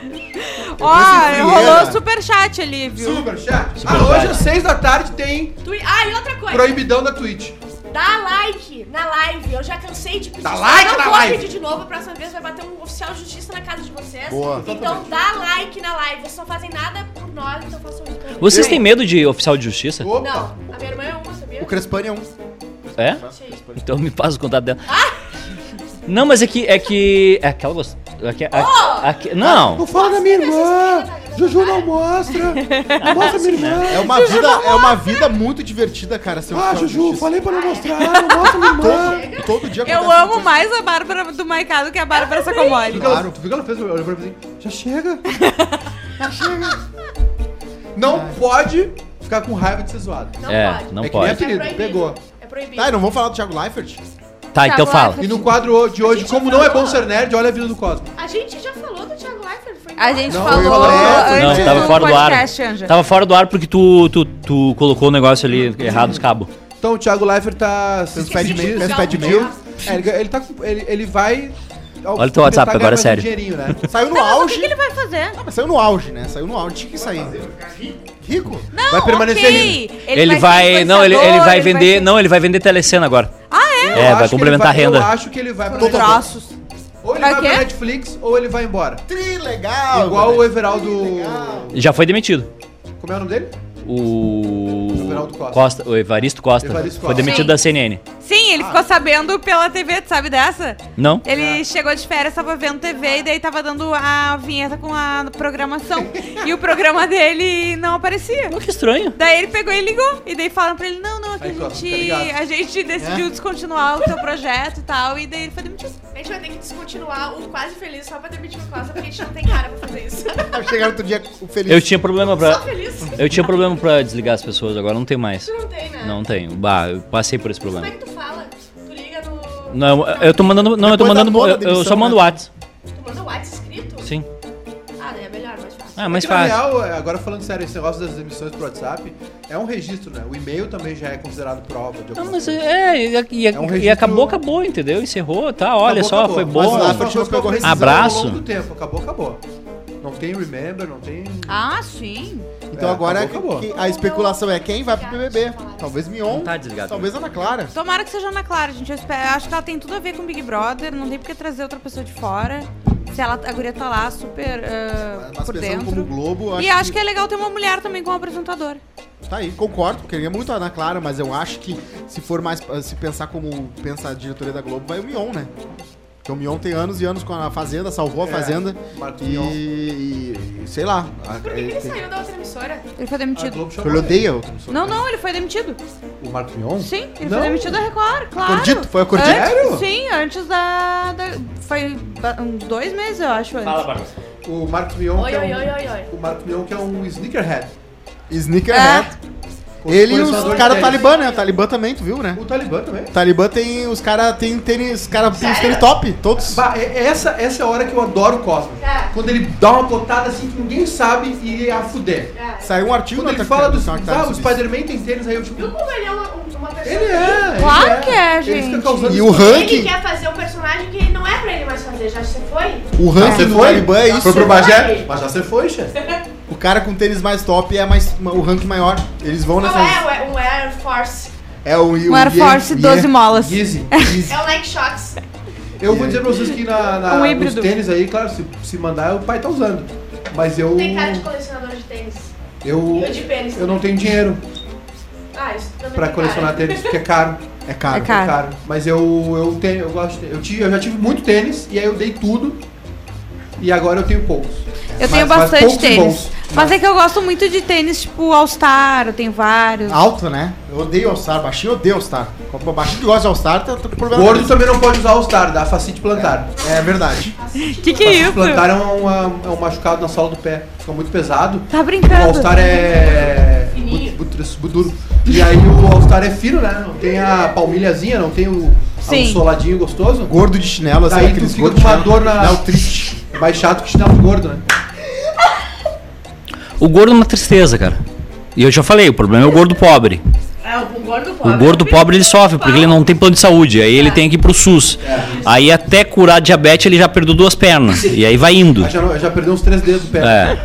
E: Ó,
C: Frieira.
E: rolou superchat ali, viu?
D: Super chat.
A: Super
D: ah, hoje às 6 da tarde tem
B: Twi- Ah, e outra coisa.
D: proibidão da Twitch.
B: Dá like na live. Eu já cansei de pedir.
D: Dá like
B: não
D: na
B: vou
D: live.
B: pedir de novo. A próxima vez vai bater um oficial de justiça na casa de vocês.
C: Boa.
B: Então dá like na live. Vocês não fazem nada por nós, então façam isso também.
A: Vocês têm medo de oficial de justiça?
D: Opa.
B: Não, a minha irmã é uma, sabia?
C: O Crespani é um.
A: É? Então me passa o contato dela. Não, mas é que. É que. É aquela é- aqui- Não!
D: Não fala da minha irmã. Juju não mostra. Não mostra minha irmã.
C: É uma vida, é uma vida muito divertida, cara. Ser um
D: Ah, Juju,
C: justiça.
D: falei pra não mostrar. Não mostra minha irmã.
C: Todo, todo dia
E: Eu amo mais a Bárbara do Maiká do que a Bárbara Sacomori.
D: Ela-
C: Claro.
D: Tu viu que ela fez? Pra mim assim, já chega. Já chega. Não pode ficar com raiva de ser zoado.
B: Não
A: É,
B: pode.
A: não
D: É que
A: pode.
D: nem apelido,
B: proibido.
D: pegou.
B: É proibido.
C: Tá, e não vamos falar do Thiago Leifert?
A: Tá, então fala.
D: E no quadro de hoje, como não é bom ser nerd, olha a vida do Cosmo.
B: A gente já falou do Thiago Leifert. Foi
E: A gente
C: Não,
E: falou
C: eu falei,
E: antes
A: Não, tava
E: do
A: fora do ar.
E: podcast, Anja.
A: Tava fora do ar porque tu, tu, tu colocou o negócio ali errado os cabos.
D: Então o Thiago Leifert tá se
C: Fez pé de fez meio.
D: É, ele, ele tá com- ele, ele vai.
A: Olha teu WhatsApp agora, é sério.
D: Dinheirinho, né?
C: Saiu no
E: Não, mas o
C: auge.
E: que, que ele vai fazer?
C: Ah, mas saiu no auge, né? Saiu no auge, tinha que sair. Rico?
E: Não,
D: Vai permanecer
E: ok.
A: Ele,
E: ser
A: vai. Não, ele, ele
E: influenciador,
A: vai vender.
E: ser-
A: Não, ele vai vender telecena agora.
E: Ah, é?
A: É, vai complementar a renda.
D: Eu acho que ele vai pra
E: Braços.
D: Ou ele
E: Vai
D: pra Netflix ou ele vai embora.
C: Tri legal.
D: Igual o. Everaldo.
A: Já foi demitido.
D: Como é o nome dele?
A: O.
D: Everaldo Costa.
A: Costa. O Evaristo Costa.
D: Evaristo
A: Foi
D: Costa.
A: demitido
E: Sim.
A: da CNN.
E: Sim, ele ficou sabendo pela TV, tu sabe dessa?
A: Não?
E: Ele chegou de férias, tava vendo TV e daí tava dando a vinheta com a programação. e o programa dele não aparecia.
A: Oh, que estranho.
E: Daí ele pegou e ligou. E daí falaram pra ele, não, não, aqui
D: Aí,
E: a gente,
D: ligado.
E: a gente decidiu descontinuar o teu projeto e tal. E daí ele foi demitido.
B: A gente vai ter que descontinuar o quase feliz só pra demitir o Costa, porque a gente não tem cara pra fazer isso.
C: Chegaram outro dia o feliz.
A: Eu tinha problema
B: Só
A: pra.
B: feliz.
A: Eu tinha problema pra desligar as pessoas, agora não tem mais.
B: Tu não tem, né?
A: Não tenho. Bah, eu passei por esse
B: Como
A: problema.
B: é que tu?
A: Não, eu tô mandando. Não, eu tô mandando. Eu, eu só mando
C: né?
A: WhatsApp.
B: Tu manda o WhatsApp escrito?
A: Sim.
B: Ah, daí é melhor, mais fácil.
A: Ah, mais
D: É na
A: fácil.
D: real, agora falando sério, esse negócio das emissões pro WhatsApp é um registro, né? O e-mail também já é considerado prova de
A: Não,
D: alguma
A: mas
D: coisa.
A: é, e, e-
D: É um
A: e acabou, acabou, entendeu? Encerrou, tá? Olha
D: Acabou,
A: só,
D: acabou.
A: foi
D: Mas
A: bom.
C: Leifert não pegou rescisão
A: Abraço.
D: Ao longo do tempo, acabou, acabou. Não tem remember, não tem...
E: Ah, sim.
C: Então
D: É,
C: agora
D: acabou, acabou.
C: que a especulação é quem vai pro BBB. Talvez Mion,
A: tá desligado.
C: talvez Ana Clara.
E: Tomara que seja Ana Clara, gente. Eu espero- acho que ela tem tudo a ver com Big Brother. Não tem porque trazer outra pessoa de fora. Se ela, a guria tá lá super ah,
C: Mas
E: por
C: pensando
E: dentro.
C: como Globo, acho
E: E acho que é legal ter uma mulher também como apresentadora.
C: Tá aí, concordo. Queria muito a Ana Clara, mas eu acho que se for mais. Se pensar como pensa a diretoria da Globo, vai o Mion, né? O Mion tem anos e anos com a Fazenda, salvou a
D: É,
C: Fazenda.
D: Marcos
C: E,
D: Mion.
C: e- sei lá.
B: Por que, que ele
C: ele-
B: saiu da outra emissora?
E: Ele foi demitido.
C: Ele odeia o.
E: Não, não, ele foi demitido.
D: O Marcos Mion?
E: Sim, ele
D: Não.
E: foi demitido da Record, claro.
C: Acordito? Foi acordito?
E: Antes-? Sim, antes da, da- Foi uns dois meses, eu acho. Antes.
A: Fala, Bárbara.
D: O Marcos Mion,
B: Oi,
D: que é
B: oi,
D: um...
B: oi, oi, oi.
D: O Marcos Mion, que é um sneakerhead.
C: Sneakerhead.
D: Co-
C: Ele e os caras. Talibã, né? O Talibã também, tu viu, né?
D: O Talibã também.
C: O Talibã tem. Os caras tem tênis. Os caras têm os tênis top, todos.
D: Bah, é- essa, essa é a hora que eu adoro o Cosmo.
B: É.
D: Quando ele dá uma botada assim que ninguém sabe e é a fuder.
B: É.
C: Saiu um artigo
D: Quando ele fala dos. Ah, o Spider-Man tem tênis, aí eu tipo.
B: Viu como ele é uma, uma pessoa.
D: Ele é. ele
E: Claro que é,
D: Ele fica
E: gente.
C: E o
D: isso.
B: Ele
C: ranking.
B: quer fazer um personagem que não é pra ele mais fazer, já se foi?
C: O ranking
D: Você
C: do
D: foi?
C: Talibã é isso.
D: Foi pro
B: Você
D: Bagé?
B: foi?
D: Mas já você foi, chefe. O
C: cara com tênis mais top é mais, o ranking maior. Eles vão
B: Qual
C: nessas.
B: é? O Air- Um Air Force.
C: É o, o
E: Um Air Force
C: Ye-
E: 12 molas.
D: Yeezy.
B: É o Nike Shox.
D: Eu vou dizer pra vocês que na, na,
E: Um
D: nos tênis aí, claro, se, se mandar, o pai tá usando. Mas eu.
B: Tem cara de colecionador de tênis.
D: Eu,
B: E de pênis.
D: eu não tenho dinheiro
B: Ah, isso também
D: pra
B: tem
D: colecionar
B: cara.
D: tênis, porque é caro.
C: É caro.
E: É caro.
D: É caro. Mas eu, eu tenho, eu gosto eu, tive, eu já tive muito tênis e aí eu dei tudo. E agora eu tenho poucos.
E: Eu
D: Mas-
E: tenho
D: mas
E: bastante tênis.
D: bons.
E: Mas é que eu gosto muito de tênis, tipo All Star, eu tenho vários.
C: Alto, né? Eu odeio All-Star. Baixinho eu odeio All-Star. Baixinho que gosta de All-Star, com problema.
D: Gordo também não pode usar All-Star, dá facite plantar.
C: É verdade.
E: Que que é isso?
D: Plantar é um, é um machucado na sola do pé. Fica muito pesado.
E: Tá
D: O
E: brincando?
D: All-Star é. Duro. E aí o All-Star é fino, né? Não tem a palmilhazinha, não tem o,
E: Sim.
D: o soladinho gostoso.
C: Gordo de chinelo, assim,
D: Daí tu fica
C: gordo
D: com
C: de
D: uma dor na-
C: Não, triste.
D: É mais chato que chinelo gordo, né?
A: O gordo é uma tristeza, cara. E eu já falei, o problema é o gordo pobre.
B: É, o gordo pobre.
A: O gordo pobre ele sofre porque ele não tem plano de saúde. Aí ele tem que ir pro SUS. Aí até curar diabetes ele já perdeu duas pernas. E aí vai indo.
D: Já, já perdeu uns três dedos do pé.
A: É.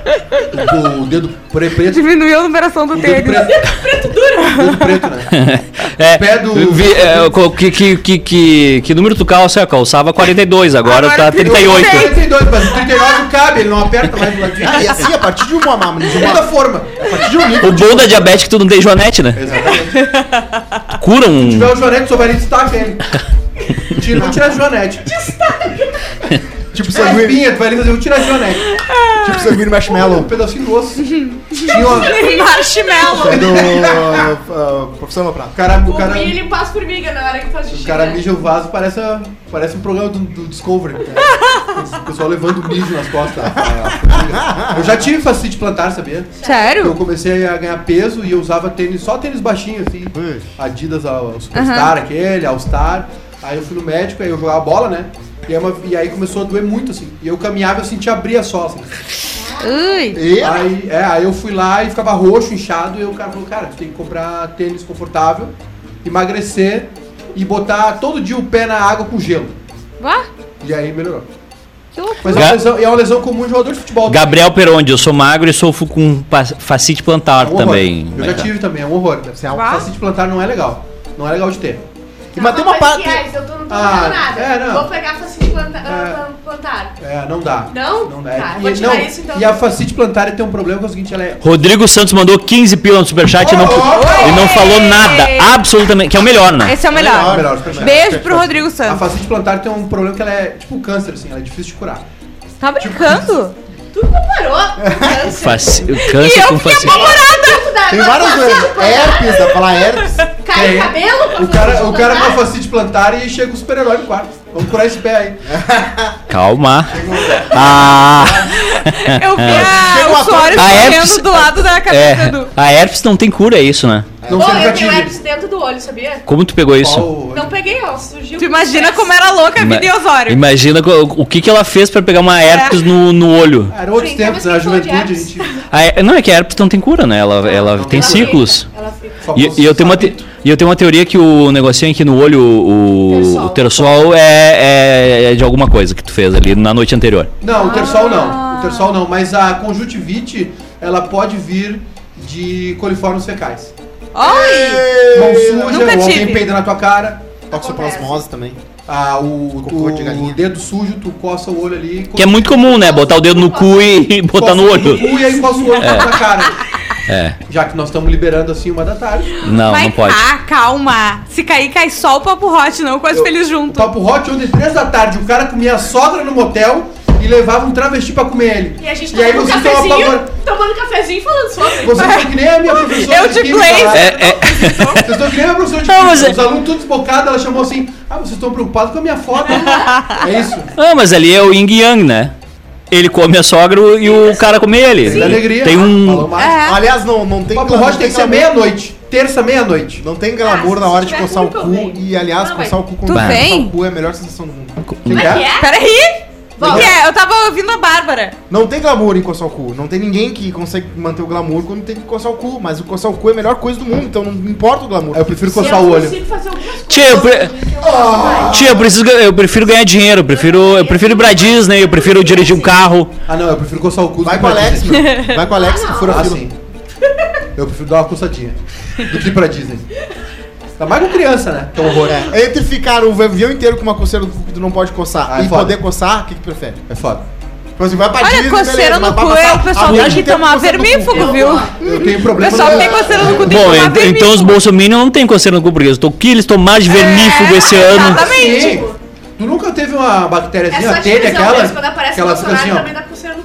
D: O, o dedo preto.
E: Diminuiu a numeração do tênis.
D: preto. preto duro. Dedo preto, né?
A: É,
D: Pé do-
A: vi- é, que, que, que, que, que número tu calça? Eu calçava 42, agora,
E: Agora
A: tá 38.
D: 42, mas o 39 cabe, ele não aperta mais do ladinho.
C: Ah, e assim, a partir de uma, uma, de uma,
D: forma.
C: a partir de um nível
A: O bom da diabetes é que tu não tem joanete, né?
D: Exatamente.
A: Tu cura um.
D: Se tiver o Joanete, só vai destaca ele. Tira, não tira a Joanete.
C: Tipo sanguíneo,
D: espinha, tu vai ali fazer, tirar a Joanete.
C: tipo sanguíneo
D: Um
C: marshmallow.
D: pedacinho do osso. Tinha uma,
E: Marshmallow.
C: É do uh, uh, professor Loprato.
D: o cara, o cara,
B: Will limpar as formigas na hora que faz xixi.
D: o cara
B: né?
D: mija o vaso, parece, a- parece um programa do, do Discovery. né? O pessoal levando mijo nas costas. Eu já tive facite plantar, sabia? Eu
E: Sério?
D: comecei a ganhar peso e eu usava tênis, só tênis baixinho, assim. Adidas ao Superstar, aquele, All Star. Aí eu fui no médico, aí eu jogava bola, né? E aí, uma- e aí começou a doer muito, assim. E eu caminhava e eu sentia abrir a sola, assim.
E: Ui.
C: E
D: Aí, é, aí eu fui lá e ficava roxo, inchado, e o cara falou, cara, tu tem que comprar tênis confortável, emagrecer e botar todo dia o pé na água com gelo.
E: Vá,
D: E aí melhorou. Mas é uma lesão, é uma lesão comum de jogador de futebol.
A: Gabriel Perondi, eu sou magro e sofro com facite plantar
D: É um
A: também.
D: Eu já tive também, é um horror.
E: Vá.
D: Facite plantar não é legal. Não é legal de ter.
C: E mas tem uma parte.
B: é, eu tô, não tô
D: Ah,
B: fazendo nada.
D: é, não.
B: Vou pegar facite planta,
D: É.
B: ah, plantar.
D: É, não dá.
B: Não?
D: Não dá.
B: Tá,
D: e,
B: vou tirar
D: não,
B: isso, então.
D: e a facite plantar tem um problema que é o seguinte, ela é...
A: Rodrigo Santos mandou 15 pila no superchat e não, e não falou nada. Absolutamente. Que é o melhor, né?
E: Esse é o
D: Melhor,
E: melhor.
D: melhor, superchat.
E: Beijo pro Rodrigo
D: A
E: Santos.
D: facite plantar tem um problema que ela é tipo um câncer, assim, ela é difícil de curar.
E: Tá brincando?
B: Tu comparou câncer.
A: Faci-
E: E
A: Câncer
E: eu
A: com
E: fiquei
A: facite.
B: Tanto da-
C: Tem várias
B: da-
C: Herpes, dá pra falar herpes.
B: Cai
D: Tem.
B: o cabelo?
D: O cara, o cara com a
B: plantar?
D: facite plantar e chega o super-herói no quarto. Vamos curar esse pé aí.
A: Calma. Ah,
E: Eu vi a, o
C: uma-
E: suor escorrendo do lado da cabeça
A: é.
E: do...
A: A herpes não tem cura, é isso, né?
D: Não
B: Ô, eu tenho herpes dentro do olho, sabia?
A: Como tu pegou isso?
D: Qual-
B: Não peguei, ó, surgiu.
E: Tu imagina como era louca a
A: Ima-
E: vida Osório.
A: Imagina co- o que, que ela fez pra pegar uma herpes no, no olho.
D: Ah, Eram outros
B: Sim,
D: tempos, na juventude a gente...
A: A her- não, é que a herpes não tem cura, né? Ela, ela
D: não
A: tem
B: Ela
A: ciclos.
B: fica, Ela fica.
A: E, e eu tenho uma te- e eu tenho uma teoria que o negocinho aqui no olho, o,
B: Tersol.
A: o tersol é, é de alguma coisa que tu fez ali na noite anterior.
D: Não, o tersol não. O tersol não, mas a conjuntivite, ela pode vir de coliformes fecais.
E: Oi!
D: Mão suja,
E: Nunca
D: ou alguém
E: tive.
D: peida na tua cara.
C: Toxoplasmose também.
D: Ah, o,
C: Cocô
D: tu-
C: de galinha.
D: o dedo sujo, tu coça o olho ali.
A: Que é muito comum, né? Botar o dedo no cu e, botar no olho.
D: cu e aí coça o olho na cara.
A: É.
D: Já que nós estamos liberando assim uma da tarde.
A: Não,
E: Vai
A: não pode.
E: cá, calma. Se cair, cai só o papo hot, não quase feliz
D: O
E: junto.
D: Papo Hot, ontem, três da tarde, o cara comia a sogra no motel e levava um travesti pra comer ele.
B: E a gente
D: E aí
B: tomando um
D: vocês estão a
B: cafezinho,
D: favor.
B: tomando cafezinho e falando sobre.
D: Vocês estão que nem a minha professora
E: Eu de
D: química
E: Blaze.
D: lá.
A: É, é,
D: Vocês estão que nem a minha professora de
A: Não,
D: química.
A: mas é-
D: Os alunos tudo desbocados, ela chamou assim, ah, vocês estão preocupados com a minha foto. é isso.
A: Ah, mas ali é o yin yang, né? Ele come a sogra e o cara come ele.
D: Tem alegria.
A: Tem um.
E: É.
C: Aliás, não, não tem
D: Papo
C: glamour-
D: Hot tem que ser meia-noite. Terça, meia-noite.
C: Não tem glamour
B: Ah,
C: na hora de coçar o cu.
B: venho.
C: E aliás,
B: Não,
C: coçar o cu com
E: Tu vem?
C: o cu é a melhor sensação do mundo.
B: Como é que é?
E: Peraí! O que é? Eu tava ouvindo a Bárbara.
C: Não tem glamour em coçar o cu. Não tem ninguém que consegue manter o glamour quando tem que coçar o cu. Mas o coçar o cu é a melhor coisa do mundo, então não importa o glamour.
D: Eu prefiro coçar
B: eu
D: o olho.
A: Tia, eu, pre- tia, eu, preciso, eu prefiro ganhar dinheiro, eu prefiro, eu prefiro ir pra Disney, eu prefiro dirigir um carro.
D: Ah, não, eu prefiro coçar o cu do
C: Vai
D: que
C: com o Alex, meu. Vai com o Alex que fura
D: Ah,
C: fila.
D: sim. Eu prefiro dar uma coçadinha do que ir pra Disney. Tá mais com criança, né? Que é horror.
C: É, entre ficar o avião inteiro com uma coceira no cu que tu não pode coçar
D: Ah, é
C: e
D: foda.
C: poder coçar, o que que tu prefere?
D: É foda.
C: Tipo assim, vai pra
E: Olha,
C: Disney,
E: coceira no cu, é, o pessoal
C: a
E: tem que tomar vermífugo, viu?
D: Eu tenho
E: O
D: problema
E: pessoal
D: no-
E: tem coceira no cu, tem que
A: Bom,
E: tomar
A: en- então os
E: vermífugo.
A: bolsominions não tem coceira no cu, porque eu tô aqui, eles tomaram de vermífugo
E: É,
A: esse ano.
E: exatamente.
D: Sim. Tu nunca teve uma
B: É
D: bactériazinha,
B: de
D: telha, aquela?
B: mesmo, quando aparece o
D: Aquela
B: Bolsonaro
D: assim, ó.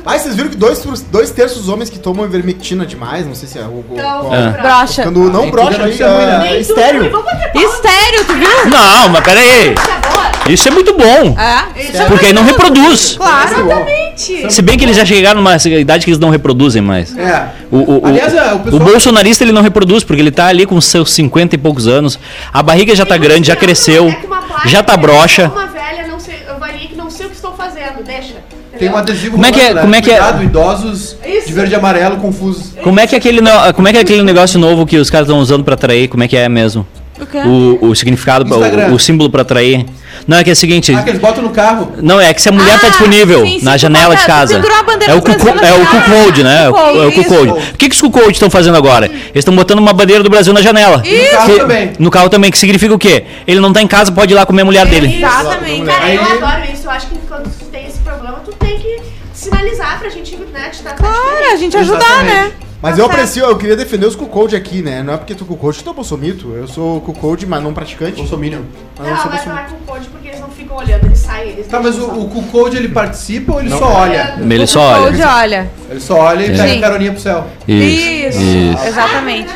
C: Ai, vocês viram que dois, dois terços dos homens que tomam ivermectina demais, não sei se é o... o-
B: Então,
A: É.
E: Brocha.
C: Quando não
D: Nem
C: brocha
D: tudo
C: aí,
D: é ruim, né?
C: é,
B: Nem tudo,
C: estéreo.
B: Palma,
E: Estéreo, tu viu?
A: Não, mas pera aí.
B: boa.
A: Isso é muito bom.
E: É. Isso é
A: Porque aí não reproduz.
E: Claro.
B: Exatamente.
A: Se bem que eles já chegaram numa idade que eles não reproduzem mais.
D: É.
A: O, o, o-
D: Aliás, é, o
A: o
D: pessoal-
A: bolsonarista ele não reproduz, porque ele tá ali com seus 50 e poucos anos. A barriga já tá grande, já cresceu,
B: É
A: já tá
B: é
A: broxa.
B: Uma velha, não sei, eu valia que não sei o que estou fazendo, deixa.
D: Tem um adesivo
A: Como é que é- como é que é?
D: Cuidado, idosos
B: Isso.
D: de verde e amarelo confusos.
A: Como é que é aquele, no- como é que é aquele negócio novo que os caras estão usando pra atrair? Como é que é mesmo?
E: O?
A: O, o significado, o, o símbolo pra atrair. Não, é que é o seguinte.
D: Ah, que eles botam no carro.
A: Não, é que se a mulher tá
E: Ah,
A: disponível
E: sim, sim,
A: na janela de casa. É o
E: do Brasil
A: cu
E: na
A: é o cu-code, né? É o,
E: Cu-code,
A: é o cu-code.
D: isso.
A: O que, que os cu-code estão fazendo agora? Eles estão botando uma bandeira do Brasil na janela.
D: E no carro
A: Que-
D: também.
A: No carro também, que significa o quê? Ele não tá em casa, pode ir lá comer a mulher dele.
E: Exatamente.
B: Cara, eu adoro isso. Eu acho que tem que sinalizar pra gente, né? Te dar
E: Claro, a gente ajudar,
D: Exatamente.
E: né?
C: Mas
E: Tá
C: eu
E: certo.
C: aprecio, eu queria defender os cuckold aqui, né? Não é porque tu cuckold que tu é bolsomito. Eu sou cuckold, mas não praticante.
D: Bolsominion.
C: Mas
B: Não,
C: não sou
B: mas não
C: bolsomito.
B: é com code porque eles não ficam olhando, eles saem, eles
D: Tá, mas o,
B: deixam só.
D: o Q-Code ele participa ou ele só olha?
A: Ele só olha.
E: Code, olha.
D: Ele só olha e
A: É.
D: pega
E: Sim.
D: a caroninha pro céu.
E: Isso.
A: Isso.
E: Exatamente.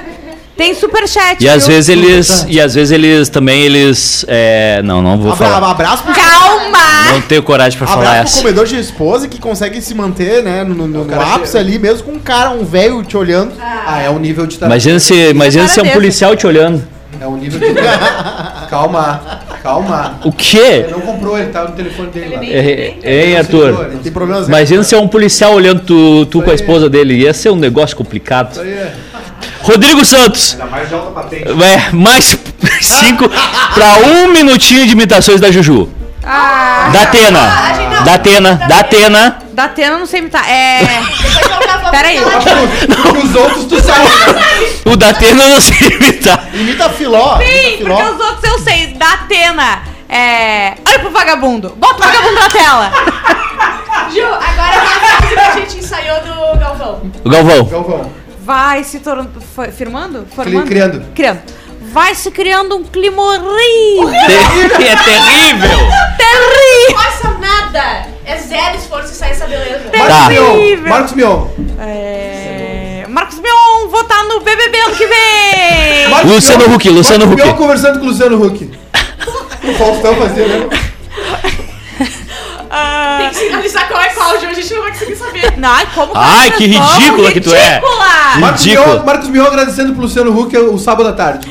E: Tem superchat,
A: E às
E: viu?
A: vezes eles. E às vezes eles também, eles. É, não, não vou
C: Abra,
A: falar.
C: abraço pro,
E: Calma!
A: Não tenho coragem pra falar
C: pro
A: essa.
C: comedor de esposa que consegue se manter, né? No, no- no ápice
D: que-
C: ali, mesmo com um cara, um velho te olhando.
D: Ah, é um nível de
A: Imagina se, imagina se é um
E: desse.
A: policial te olhando.
D: É um nível de. calma, calma.
A: O quê?
D: Ele não comprou, ele tá no telefone dele lá.
A: É, é, Arthur?
D: não
C: Tem problemas.
A: Imagina se é um policial olhando tu, tu
D: Isso
A: com a esposa dele. Ia ser um negócio complicado.
D: Isso aí é.
A: Rodrigo Santos.
G: Ainda mais de alta patente.
A: É, mais cinco pra um minutinho de imitações da Juju.
E: Ah,
A: Da Atena. Da Atena. Da Atena.
E: da Atena eu não sei imitar. É.
B: Depois eu gravo
E: Pera aí.
B: ela-
D: Porque os outros tu sabe.
A: O da Atena eu não sei imitar.
C: Imita filó.
E: Sim,
C: imita filó.
E: porque os outros eu sei. Da Atena. É. Olha pro vagabundo. Bota o vagabundo na tela.
B: Ju, agora é uma frase que a gente ensaiou do Galvão.
A: O Galvão.
D: Galvão.
E: Vai se tornando. Firmando? Formando?
D: criando.
E: Criando. Vai se criando um clima horrível.
A: É terrível.
E: Terrível.
B: Não faça nada! É zero esforço e sai essa beleza.
A: Tá.
E: Terrível.
D: Marcos Mion.
E: É... Marcos Mion, votar no BBB ano que vem.
D: Marcos
A: Luciano
D: Mion-
A: Huck, Luciano
D: Marcos
A: Huck.
D: Mion conversando com o Luciano Huck. o Faustão fazia, né?
E: Ah,
B: Tem que sinalizar qual é qual, Ju. A gente não vai conseguir saber.
E: Ai, como
A: Ai, que
E: começou?
A: ridícula que tu é.
E: Ridícula.
D: Marcos
A: Ridículo.
D: Mion, Marcos Mion agradecendo pro Luciano Huck o sábado à tarde.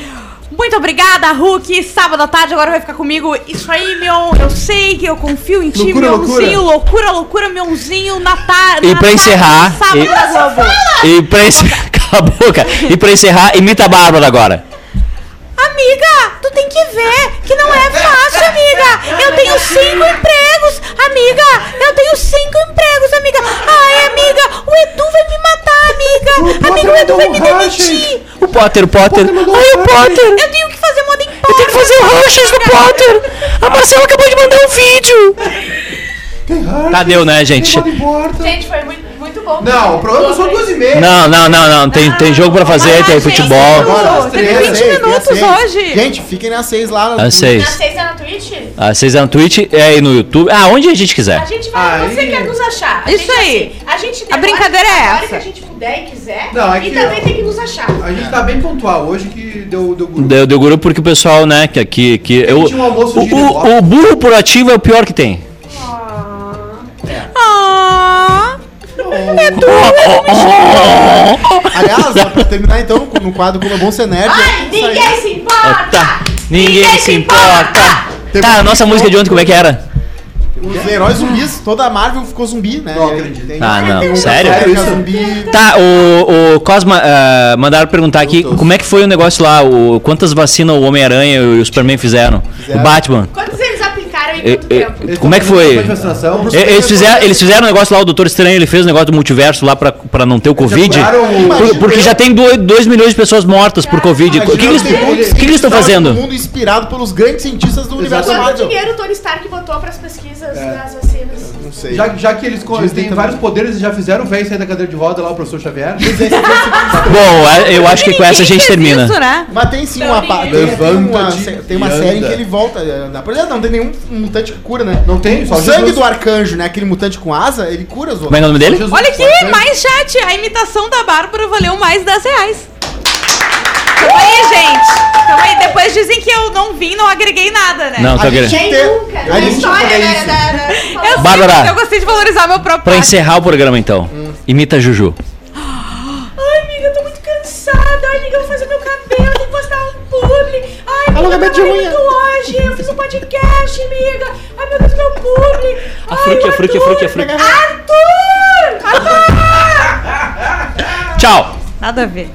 E: Muito obrigada, Hulk. Sábado à tarde agora vai ficar comigo. Isso aí, Mion. Eu sei que eu confio em ti,
D: Loucura,
E: Mionzinho. Loucura, loucura, Mionzinho. Na tarde.
A: E pra encerrar,
E: Sábado
A: e-
E: na Globo.
A: E pra encerrar. Cala a boca. E pra encerrar, imita a Bárbara agora.
E: Amiga, tu tem que ver que não é fácil, amiga. Eu tenho cinco empregos, amiga. Eu tenho cinco empregos, amiga. Ai, amiga, o Edu vai me matar, amiga. Amiga, o Edu vai me demitir.
A: O Potter, o Potter. Ai, o Potter.
E: Eu tenho que fazer moda em
A: Eu tenho que fazer o Rushes do Potter. A Marcela acabou de mandar um vídeo. Tá, deu, né, gente?
D: Não importa.
B: Gente, foi muito, muito bom.
D: Não, o programa são duas e meia.
A: Não, não, não, não. Tem, tem jogo pra fazer, tem futebol.
C: Agora,
E: Teve
C: às
E: 20
C: seis, tem
E: minutos
C: seis.
E: hoje.
C: Gente, fiquem nas seis lá.
A: Às
B: Na
A: seis.
B: sexta é na Twitch?
A: Às seis é no Twitch e aí no YouTube. Ah, onde a gente
B: A
A: quiser.
B: gente vai.
D: Aí.
B: Você quer nos achar. A
E: Isso
B: gente,
E: aí.
B: assim, a gente
E: A brincadeira é
B: a hora
E: essa.
B: que a gente puder e quiser.
D: Não, é
B: e
D: que-
B: também tem que nos achar.
D: A gente tá bem pontual hoje que deu, deu grupo.
A: Deu, deu grupo porque o pessoal, né, que aqui. Que eu,
D: tinha um almoço
A: o, o,
D: e
A: o burro por ativo é o pior que tem.
E: Ah,
C: Aliás, ó, pra terminar então no quadro Como é Bom Ser Nerd.
B: Ai, ninguém se importa!
A: Tá. Ninguém se importa. Tá, a nossa música de ontem, como é que era?
C: Os heróis zumbis, toda a Marvel ficou zumbi, né?
D: Não acredito.
C: Tem-
A: Ah, não.
C: um
A: Sério?
D: Isso?
C: Zumbi.
A: Tá, o, o Cosma, ah, mandaram perguntar aqui como é que foi o negócio lá, o, quantas vacinas o Homem-Aranha e o Superman fizeram?
C: Fizeram.
A: O Batman.
B: Quantos e
A: E-
B: quanto
A: e-?
D: Eles
A: como é que foi? Eles fizeram, eles fizeram um negócio lá, o Doutor Estranho, ele fez um negócio do multiverso lá pra, pra não ter o Covid.
D: o-
A: Por- porque já tem 2 milhões de pessoas mortas por Covid. O que, que eles o estão fazendo?
C: do mundo inspirado pelos grandes cientistas do universo
B: Quanto
C: Marvel.
B: dinheiro o Tony Stark botou pras pesquisas
D: É.
B: das vacinas?
C: Não sei.
D: Já, já que eles, eles têm vários poderes e já fizeram o velho sair da cadeira de roda lá, o professor Xavier.
A: Bom, é- eu acho que com essa a gente termina.
E: Isso, né?
C: Mas tem sim uma, tem, tem uma, série em que ele volta andar. Por exemplo, não tem nenhum mutante que cura, né?
D: Não tem, só
C: O sangue
D: Jesus.
C: do arcanjo, né? Aquele mutante com asa, ele cura os
A: Como é é o
C: outros.
A: nome dele?
D: Jesus.
E: Olha aqui, mais chat. A imitação da Bárbara valeu mais 10 reais. Calma aí, gente. Calma aí. Depois dizem que eu não vim, não agreguei nada, né?
A: Não, tô
C: A gente-
A: querendo.
B: Quem nunca?
C: a gente
B: história
C: faria
B: da,
C: isso.
B: da,
E: Eu sei,
A: Bárbara.
E: mas eu gostei de valorizar meu próprio
A: Pra encerrar o programa então, imita a Juju.
B: Ai, amiga, eu tô muito cansada. Ai, amiga, eu vou fazer meu cabelo, tenho que postar um publi. Ai, amiga,
C: Alongamento de
B: eu
C: unha.
B: muito hoje. Eu fiz um podcast, amiga. Ai, meu Deus, meu publi.
A: A fruque,
B: o
A: a fruque, a fruque, a fruque.
B: Arthur! Arthur!
A: Tchau!
E: Nada a ver.